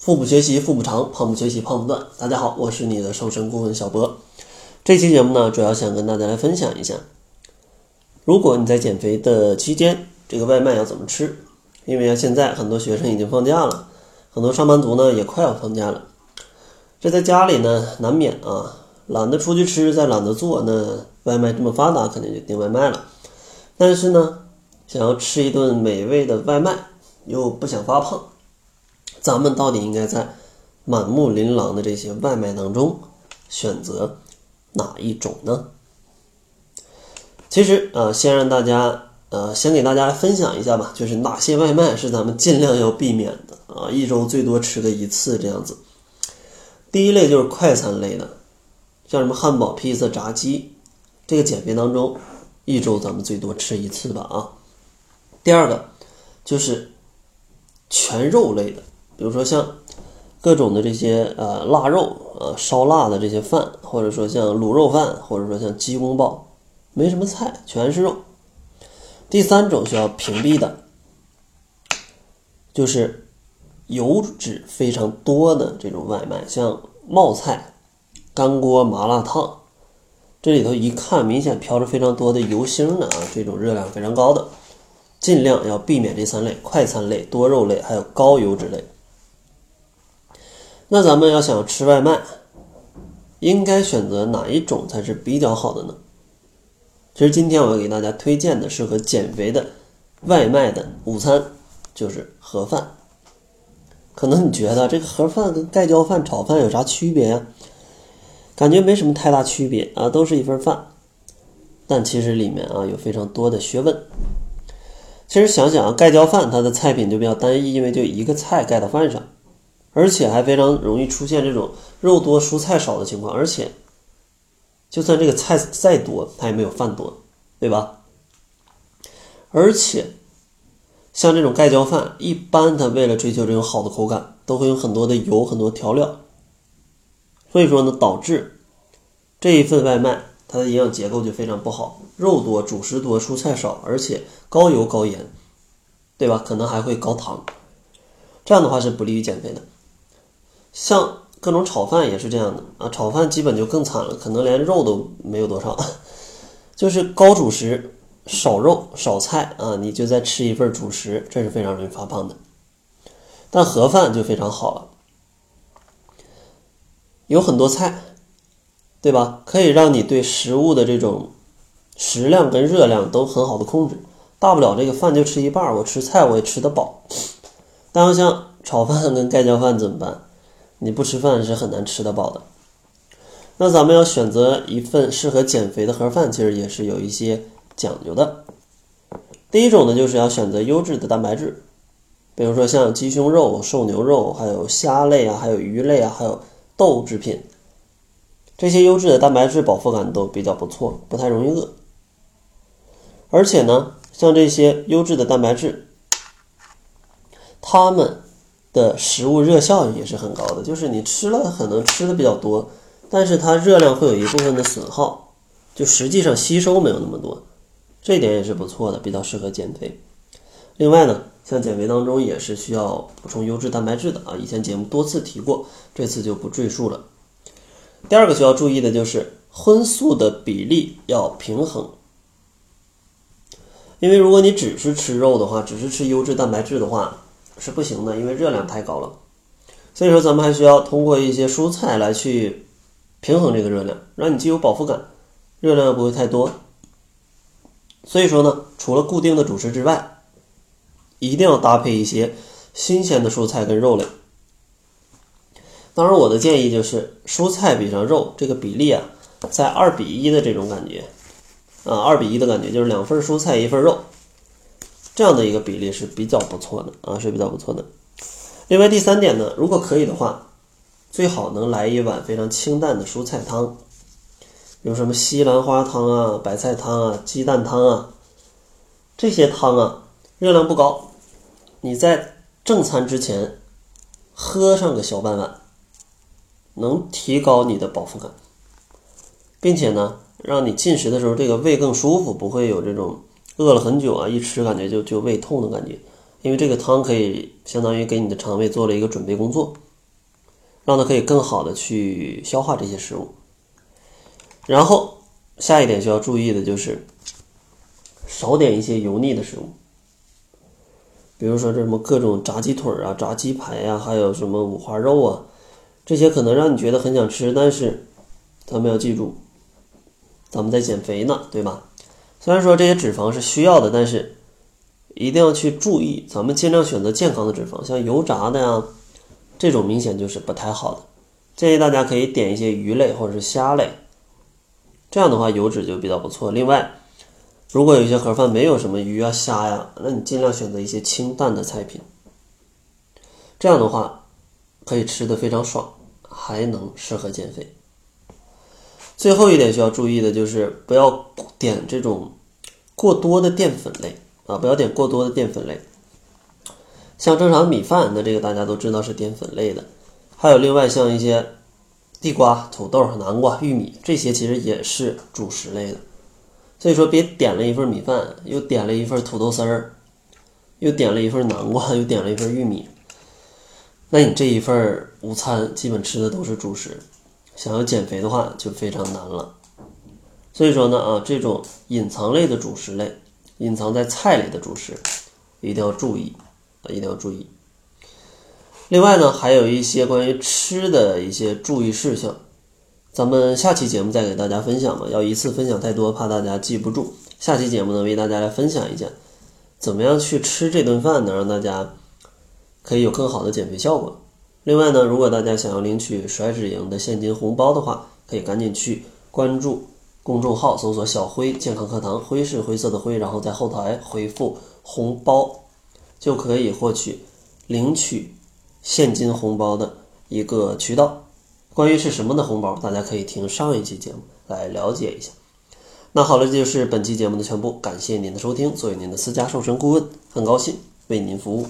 腹部学习腹部长，胖不学习胖不断。大家好，我是你的瘦身顾问小博。这期节目呢，主要想跟大家来分享一下，如果你在减肥的期间，这个外卖要怎么吃？因为，现在很多学生已经放假了，很多上班族呢也快要放假了。这在家里呢，难免啊，懒得出去吃，再懒得做，那外卖这么发达，肯定就订外卖了。但是呢，想要吃一顿美味的外卖，又不想发胖。咱们到底应该在满目琳琅的这些外卖当中选择哪一种呢？其实啊，先让大家呃，先给大家分享一下吧，就是哪些外卖是咱们尽量要避免的啊，一周最多吃个一次这样子。第一类就是快餐类的，像什么汉堡、披萨、炸鸡，这个减肥当中一周咱们最多吃一次吧啊。第二个就是全肉类的。比如说像各种的这些呃腊肉呃烧腊的这些饭，或者说像卤肉饭，或者说像鸡公煲，没什么菜，全是肉。第三种需要屏蔽的，就是油脂非常多的这种外卖，像冒菜、干锅麻辣烫，这里头一看明显飘着非常多的油星的啊，这种热量非常高的，尽量要避免这三类：快餐类、多肉类，还有高油脂类。那咱们要想吃外卖，应该选择哪一种才是比较好的呢？其实今天我要给大家推荐的适合减肥的外卖的午餐，就是盒饭。可能你觉得这个盒饭跟盖浇饭、炒饭有啥区别呀？感觉没什么太大区别啊，都是一份饭。但其实里面啊有非常多的学问。其实想想啊，盖浇饭它的菜品就比较单一，因为就一个菜盖到饭上。而且还非常容易出现这种肉多蔬菜少的情况，而且就算这个菜再多，它也没有饭多，对吧？而且像这种盖浇饭，一般它为了追求这种好的口感，都会有很多的油、很多调料，所以说呢，导致这一份外卖它的营养结构就非常不好，肉多、主食多、蔬菜少，而且高油高盐，对吧？可能还会高糖，这样的话是不利于减肥的。像各种炒饭也是这样的啊，炒饭基本就更惨了，可能连肉都没有多少，就是高主食少肉少菜啊，你就再吃一份主食，这是非常容易发胖的。但盒饭就非常好了，有很多菜，对吧？可以让你对食物的这种食量跟热量都很好的控制，大不了这个饭就吃一半，我吃菜我也吃得饱。但要像炒饭跟盖浇饭怎么办？你不吃饭是很难吃得饱的。那咱们要选择一份适合减肥的盒饭，其实也是有一些讲究的。第一种呢，就是要选择优质的蛋白质，比如说像鸡胸肉、瘦牛肉，还有虾类啊，还有鱼类啊，还有豆制品，这些优质的蛋白质饱腹感都比较不错，不太容易饿。而且呢，像这些优质的蛋白质，它们。的食物热效应也是很高的，就是你吃了可能吃的比较多，但是它热量会有一部分的损耗，就实际上吸收没有那么多，这点也是不错的，比较适合减肥。另外呢，像减肥当中也是需要补充优质蛋白质的啊，以前节目多次提过，这次就不赘述了。第二个需要注意的就是荤素的比例要平衡，因为如果你只是吃肉的话，只是吃优质蛋白质的话。是不行的，因为热量太高了，所以说咱们还需要通过一些蔬菜来去平衡这个热量，让你既有饱腹感，热量又不会太多。所以说呢，除了固定的主食之外，一定要搭配一些新鲜的蔬菜跟肉类。当然，我的建议就是蔬菜比上肉这个比例啊，在二比一的这种感觉啊，二比一的感觉就是两份蔬菜一份肉。这样的一个比例是比较不错的啊，是比较不错的。另外第三点呢，如果可以的话，最好能来一碗非常清淡的蔬菜汤，有什么西兰花汤啊、白菜汤啊、鸡蛋汤啊，这些汤啊热量不高，你在正餐之前喝上个小半碗，能提高你的饱腹感，并且呢，让你进食的时候这个胃更舒服，不会有这种。饿了很久啊，一吃感觉就就胃痛的感觉，因为这个汤可以相当于给你的肠胃做了一个准备工作，让它可以更好的去消化这些食物。然后下一点需要注意的就是少点一些油腻的食物，比如说这什么各种炸鸡腿啊、炸鸡排呀，还有什么五花肉啊，这些可能让你觉得很想吃，但是咱们要记住，咱们在减肥呢，对吧？虽然说这些脂肪是需要的，但是一定要去注意，咱们尽量选择健康的脂肪，像油炸的呀，这种明显就是不太好的。建议大家可以点一些鱼类或者是虾类，这样的话油脂就比较不错。另外，如果有一些盒饭没有什么鱼啊虾呀，那你尽量选择一些清淡的菜品，这样的话可以吃的非常爽，还能适合减肥。最后一点需要注意的就是不要点这种过多的淀粉类啊，不要点过多的淀粉类。像正常米饭，那这个大家都知道是淀粉类的。还有另外像一些地瓜、土豆、南瓜、玉米这些，其实也是主食类的。所以说，别点了一份米饭，又点了一份土豆丝儿，又点了一份南瓜，又点了一份玉米，那你这一份午餐基本吃的都是主食。想要减肥的话，就非常难了。所以说呢，啊，这种隐藏类的主食类，隐藏在菜里的主食，一定要注意啊，一定要注意。另外呢，还有一些关于吃的一些注意事项，咱们下期节目再给大家分享吧。要一次分享太多，怕大家记不住。下期节目呢，为大家来分享一下，怎么样去吃这顿饭，能让大家可以有更好的减肥效果。另外呢，如果大家想要领取甩脂营的现金红包的话，可以赶紧去关注公众号，搜索“小辉健康课堂”，辉是灰色的灰，然后在后台回复“红包”，就可以获取领取现金红包的一个渠道。关于是什么的红包，大家可以听上一期节目来了解一下。那好了，这就是本期节目的全部，感谢您的收听。作为您的私家瘦身顾问，很高兴为您服务。